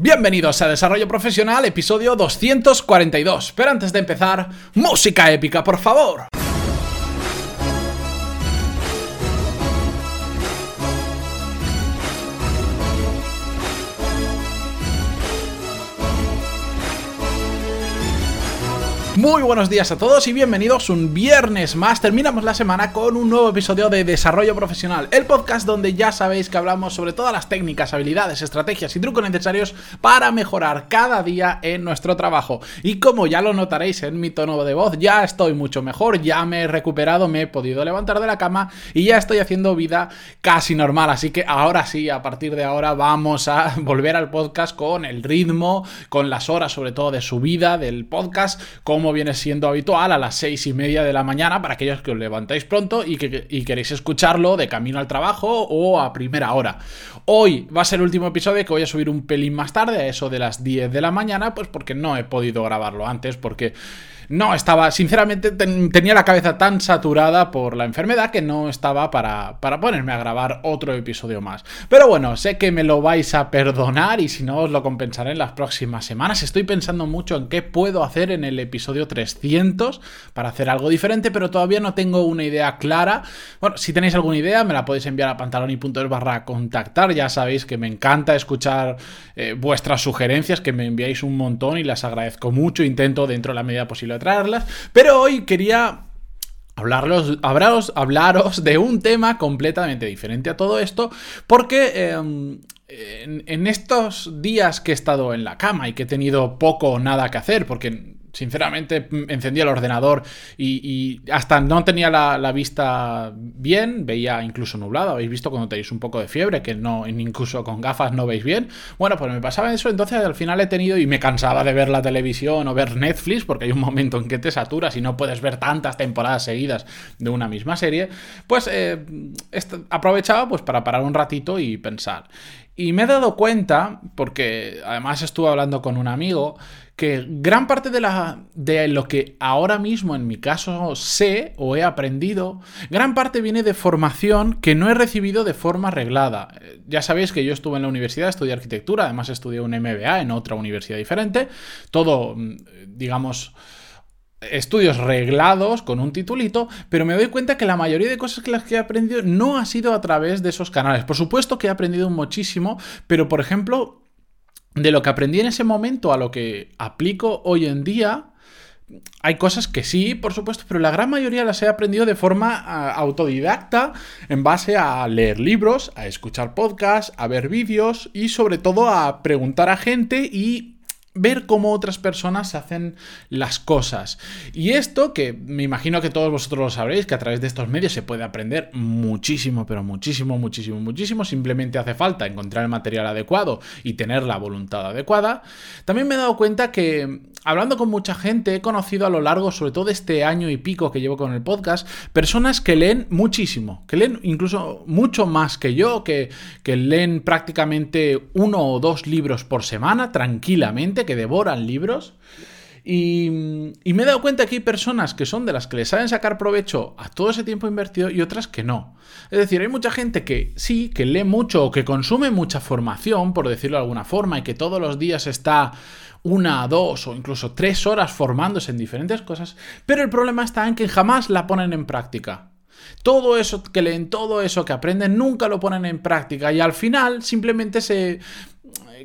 Bienvenidos a Desarrollo Profesional, episodio 242. Pero antes de empezar, música épica, por favor. Muy buenos días a todos y bienvenidos un viernes más. Terminamos la semana con un nuevo episodio de Desarrollo Profesional, el podcast donde ya sabéis que hablamos sobre todas las técnicas, habilidades, estrategias y trucos necesarios para mejorar cada día en nuestro trabajo. Y como ya lo notaréis en mi tono de voz, ya estoy mucho mejor, ya me he recuperado, me he podido levantar de la cama y ya estoy haciendo vida casi normal. Así que ahora sí, a partir de ahora vamos a volver al podcast con el ritmo, con las horas sobre todo de subida del podcast, como viene siendo habitual a las seis y media de la mañana para aquellos que os levantáis pronto y que queréis escucharlo de camino al trabajo o a primera hora. Hoy va a ser el último episodio que voy a subir un pelín más tarde, a eso de las 10 de la mañana, pues porque no he podido grabarlo antes, porque no estaba, sinceramente tenía la cabeza tan saturada por la enfermedad que no estaba para, para ponerme a grabar otro episodio más. Pero bueno, sé que me lo vais a perdonar y si no os lo compensaré en las próximas semanas. Estoy pensando mucho en qué puedo hacer en el episodio 300 para hacer algo diferente, pero todavía no tengo una idea clara. Bueno, si tenéis alguna idea me la podéis enviar a pantaloni.es barra contactar. Ya sabéis que me encanta escuchar eh, vuestras sugerencias, que me enviáis un montón y las agradezco mucho. Intento dentro de la medida posible traerlas, pero hoy quería hablaros, hablaros, hablaros de un tema completamente diferente a todo esto, porque em, en, en, estos días que he estado en la cama y que he tenido poco o nada que hacer, porque sinceramente encendía el ordenador y, hasta no tenía la, vista bien, veía incluso nublado. Habéis visto cuando tenéis un poco de fiebre, que no, incluso con gafas no veis bien. Bueno, pues me pasaba eso, entonces al final he tenido y me cansaba de ver la televisión o ver Netflix, porque hay un momento en que te saturas y no puedes ver tantas temporadas seguidas de una misma serie. Pues eh, aprovechaba pues para parar un ratito y pensar. Y me he dado cuenta, porque además estuve hablando con un amigo, que gran parte de, la, de lo que ahora mismo en mi caso sé o he aprendido, gran parte viene de formación que no he recibido de forma reglada. Eh, ya sabéis que yo estuve en la universidad, estudié arquitectura, además estudié un MBA en otra universidad diferente, todo, mm, digamos, estudios reglados con un titulito, pero me doy cuenta que la mayoría de cosas que las que he aprendido no ha sido a través de esos canales. Por supuesto que he aprendido muchísimo, pero por ejemplo, de lo que aprendí en ese momento a lo que aplico hoy en día, hay cosas que sí, por supuesto, pero la gran mayoría las he aprendido de forma autodidacta, en base a leer libros, a escuchar podcasts, a ver vídeos y sobre todo a preguntar a gente y ver cómo otras personas hacen las cosas. Y esto, que me imagino que todos vosotros lo sabréis, que a través de estos medios se puede aprender muchísimo, pero muchísimo, muchísimo, muchísimo. Simplemente hace falta encontrar el material adecuado y tener la voluntad adecuada. También me he dado cuenta que, hablando con mucha gente, he conocido a lo largo, sobre todo este año y pico que llevo con el podcast, personas que leen muchísimo, que leen incluso mucho más que yo, que, que leen prácticamente uno o dos libros por semana tranquilamente que devoran libros. Y, me he dado cuenta que hay personas que son de las que le saben sacar provecho a todo ese tiempo invertido y otras que no. Es decir, hay mucha gente que sí, que lee mucho o que consume mucha formación, por decirlo de alguna forma, y que todos los días está una, dos o incluso tres horas formándose en diferentes cosas, pero el problema está en que jamás la ponen en práctica. Todo eso que leen, todo eso que aprenden, nunca lo ponen en práctica y al final simplemente se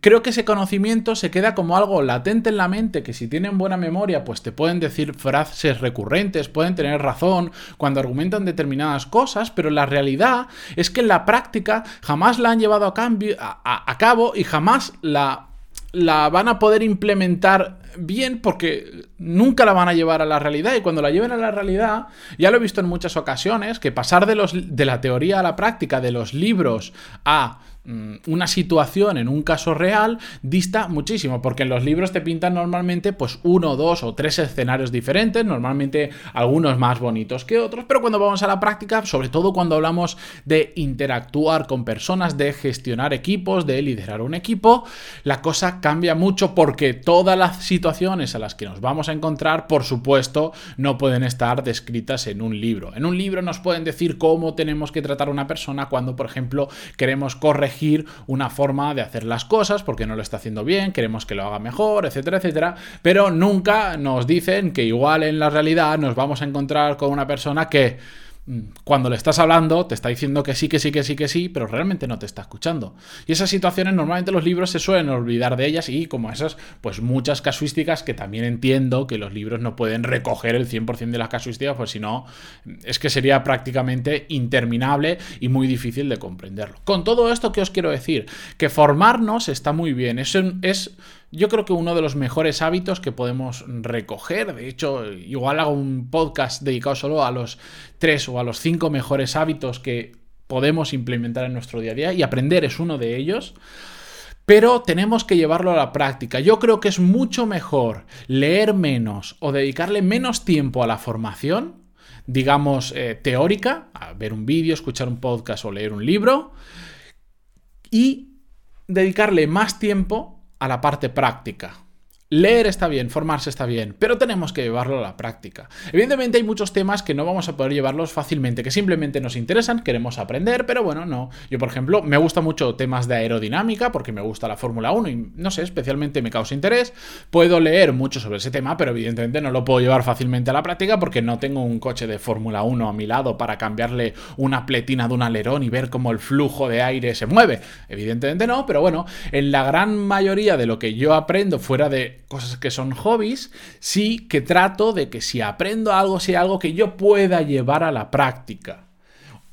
creo que ese conocimiento se queda como algo latente en la mente, que si tienen buena memoria, pues te pueden decir frases recurrentes, pueden tener razón cuando argumentan determinadas cosas, pero la realidad es que en la práctica jamás la han llevado a, cambio, a, cabo y jamás la, la van a poder implementar bien porque nunca la van a llevar a la realidad y cuando la lleven a la realidad, ya lo he visto en muchas ocasiones, que pasar de, los, de la teoría a la práctica, de los libros a Mm, una situación en un caso real dista muchísimo, porque en los libros te pintan normalmente pues uno, dos o tres escenarios diferentes, normalmente algunos más bonitos que otros, pero cuando vamos a la práctica, sobre todo cuando hablamos de interactuar con personas, de gestionar equipos, de liderar un equipo, la cosa cambia mucho porque todas las situaciones a las que nos vamos a encontrar, por supuesto, no pueden estar descritas en un libro. En un libro nos pueden decir cómo tenemos que tratar a una persona cuando, por ejemplo, queremos corregir una forma de hacer las cosas porque no lo está haciendo bien, queremos que lo haga mejor, etcétera, etcétera, pero nunca nos dicen que igual en la realidad nos vamos a encontrar con una persona que cuando le estás hablando, te está diciendo que sí, que sí, que sí, que sí, pero realmente no te está escuchando. Y esas situaciones normalmente los libros se suelen olvidar de ellas y como esas, pues muchas casuísticas que también entiendo que los libros no pueden recoger el 100% de las casuísticas, pues si no, es que sería prácticamente interminable y muy difícil de comprenderlo. Con todo esto, ¿qué os quiero decir? Que formarnos está muy bien, es, es yo creo que uno de los mejores hábitos que podemos recoger, de hecho, igual hago un podcast dedicado solo a los tres o a los cinco mejores hábitos que podemos implementar en nuestro día a día y aprender es uno de ellos. Pero tenemos que llevarlo a la práctica. Yo creo que es mucho mejor leer menos o dedicarle menos tiempo a la formación, digamos, eh, teórica, a ver un vídeo, escuchar un podcast o leer un libro, y dedicarle más tiempo a la parte práctica. Leer está bien, formarse está bien, pero tenemos que llevarlo a la práctica. Evidentemente hay muchos temas que no vamos a poder llevarlos fácilmente, que simplemente nos interesan, queremos aprender, pero bueno, no. Yo, por ejemplo, me gusta mucho temas de aerodinámica, porque me gusta la Fórmula 1 y no sé, especialmente me causa interés. Puedo leer mucho sobre ese tema, pero evidentemente no lo puedo llevar fácilmente a la práctica porque no tengo un coche de Fórmula 1 a mi lado para cambiarle una pletina de un alerón y ver cómo el flujo de aire se mueve. Evidentemente no, pero bueno, en la gran mayoría de lo que yo aprendo fuera de cosas que son hobbies, sí que trato de que si aprendo algo sea algo que yo pueda llevar a la práctica.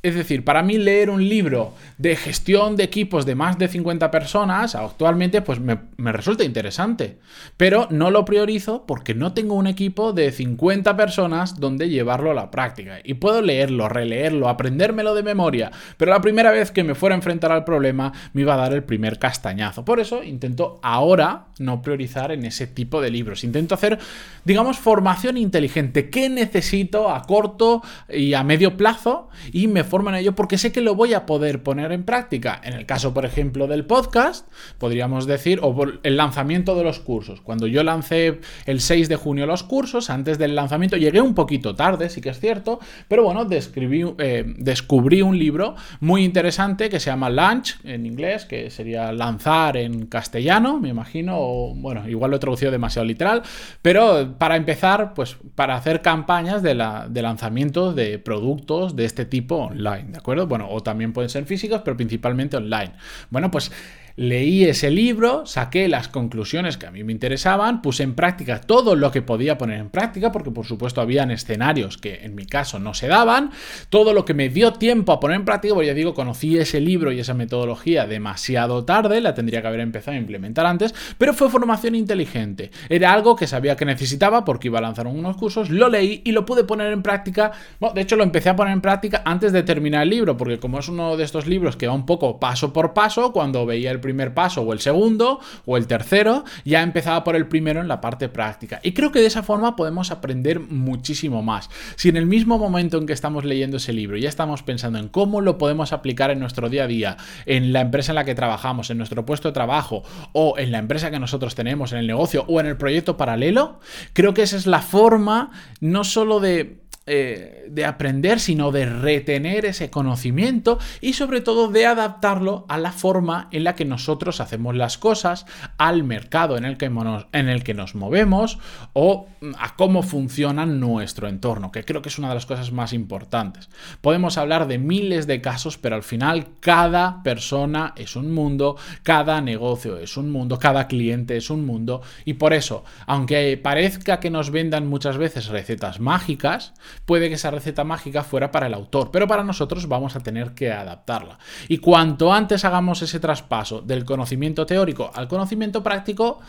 Es decir, para mí leer un libro de gestión de equipos de más de 50 personas actualmente pues me, resulta interesante, pero no lo priorizo porque no tengo un equipo de 50 personas donde llevarlo a la práctica. Y puedo leerlo, releerlo, aprendérmelo de memoria, pero la primera vez que me fuera a enfrentar al problema me iba a dar el primer castañazo. Por eso intento ahora no priorizar en ese tipo de libros. Intento hacer, digamos, formación inteligente. ¿Qué necesito a corto y a medio plazo? Y me forma en ello porque sé que lo voy a poder poner en práctica. En el caso, por ejemplo, del podcast, podríamos decir, o por el lanzamiento de los cursos. Cuando yo lancé el 6 de junio los cursos, antes del lanzamiento, llegué un poquito tarde, sí que es cierto, pero bueno, eh, descubrí un libro muy interesante que se llama Launch en inglés, que sería lanzar en castellano, me imagino, o bueno, igual lo he traducido demasiado literal, pero para empezar, pues para hacer campañas de, la, de lanzamiento de productos de este tipo. ¿De acuerdo? Bueno, o también pueden ser físicos, pero principalmente online. Bueno, pues leí ese libro, saqué las conclusiones que a mí me interesaban, puse en práctica todo lo que podía poner en práctica, porque por supuesto habían escenarios que en mi caso no se daban, todo lo que me dio tiempo a poner en práctica, pues ya digo, conocí ese libro y esa metodología demasiado tarde, la tendría que haber empezado a implementar antes, pero fue formación inteligente, era algo que sabía que necesitaba porque iba a lanzar unos cursos, lo leí y lo pude poner en práctica, bueno, de hecho lo empecé a poner en práctica antes de terminar el libro, porque como es uno de estos libros que va un poco paso por paso, cuando veía el primer paso o el segundo o el tercero, ya empezaba por el primero en la parte práctica. Y creo que de esa forma podemos aprender muchísimo más. Si en el mismo momento en que estamos leyendo ese libro ya estamos pensando en cómo lo podemos aplicar en nuestro día a día, en la empresa en la que trabajamos, en nuestro puesto de trabajo o en la empresa que nosotros tenemos, en el negocio o en el proyecto paralelo, creo que esa es la forma no solo de eh, de aprender, sino de retener ese conocimiento y sobre todo de adaptarlo a la forma en la que nosotros hacemos las cosas, al mercado en el que, en el que nos movemos o a cómo funciona nuestro entorno, que creo que es una de las cosas más importantes. Podemos hablar de miles de casos, pero al final cada persona es un mundo, cada negocio es un mundo, cada cliente es un mundo y por eso, aunque parezca que nos vendan muchas veces recetas mágicas, puede que esa receta mágica fuera para el autor, pero para nosotros vamos a tener que adaptarla. Y cuanto antes hagamos ese traspaso del conocimiento teórico al conocimiento práctico,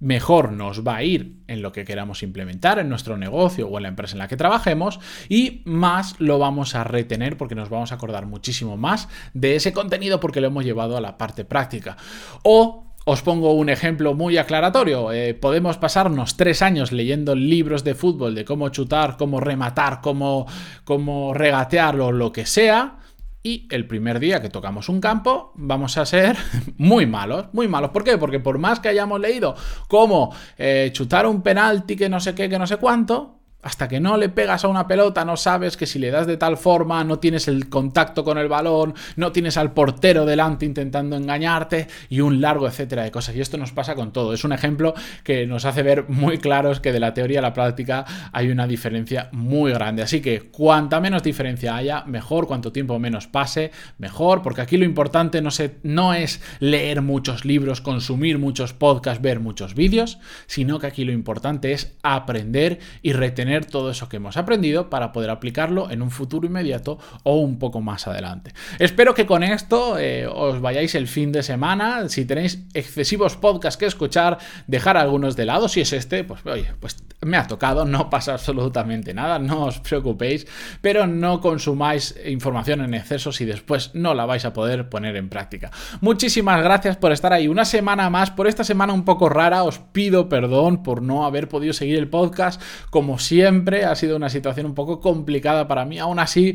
mejor nos va a ir en lo que queramos implementar en nuestro negocio o en la empresa en la que trabajemos y más lo vamos a retener porque nos vamos a acordar muchísimo más de ese contenido porque lo hemos llevado a la parte práctica. O os pongo un ejemplo muy aclaratorio. Eh, podemos pasarnos tres años leyendo libros de fútbol de cómo chutar, cómo rematar, cómo, cómo regatear o lo que sea. Y el primer día que tocamos un campo vamos a ser muy malos, muy malos. ¿Por qué? Porque por más que hayamos leído cómo eh, chutar un penalti que no sé qué, que no sé cuánto, Hasta que no le pegas a una pelota, no sabes que si le das de tal forma, no tienes el contacto con el balón, no tienes al portero delante intentando engañarte y un largo etcétera de cosas. Y esto nos pasa con todo. Es un ejemplo que nos hace ver muy claros que de la teoría a la práctica hay una diferencia muy grande. Así que cuanta menos diferencia haya, mejor, cuanto tiempo menos pase, mejor, porque aquí lo importante no, se, no es leer muchos libros, consumir muchos podcasts, ver muchos vídeos, sino que aquí lo importante es aprender y retener todo eso que hemos aprendido para poder aplicarlo en un futuro inmediato o un poco más adelante. Espero que con esto eh, os vayáis el fin de semana. Si tenéis excesivos podcasts que escuchar, dejar algunos de lado. Si es este, pues oye, pues me ha tocado, no pasa absolutamente nada, no os preocupéis, pero no consumáis información en exceso si después no la vais a poder poner en práctica. Muchísimas gracias por estar ahí una semana más, por esta semana un poco rara, os pido perdón por no haber podido seguir el podcast como siempre. Ha sido una situación un poco complicada para mí. Aún así,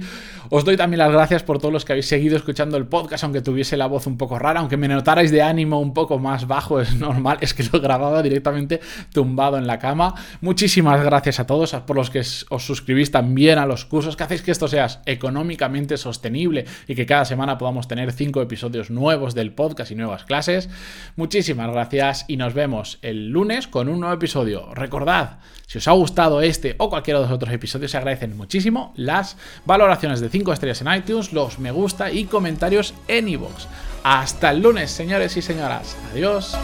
os doy también las gracias por todos los que habéis seguido escuchando el podcast, aunque tuviese la voz un poco rara, aunque me notarais de ánimo un poco más bajo, es normal, es que lo grababa directamente tumbado en la cama. Muchísimas gracias a todos, por los que os suscribís también a los cursos, que hacéis que esto sea económicamente sostenible y que cada semana podamos tener cinco episodios nuevos del podcast y nuevas clases. Muchísimas gracias y nos vemos el lunes con un nuevo episodio. Recordad, si os ha gustado este o cualquiera de los otros episodios, se agradecen muchísimo las valoraciones de 5 estrellas en iTunes, los me gusta y comentarios en iVoox. Hasta el lunes, señores y señoras. Adiós.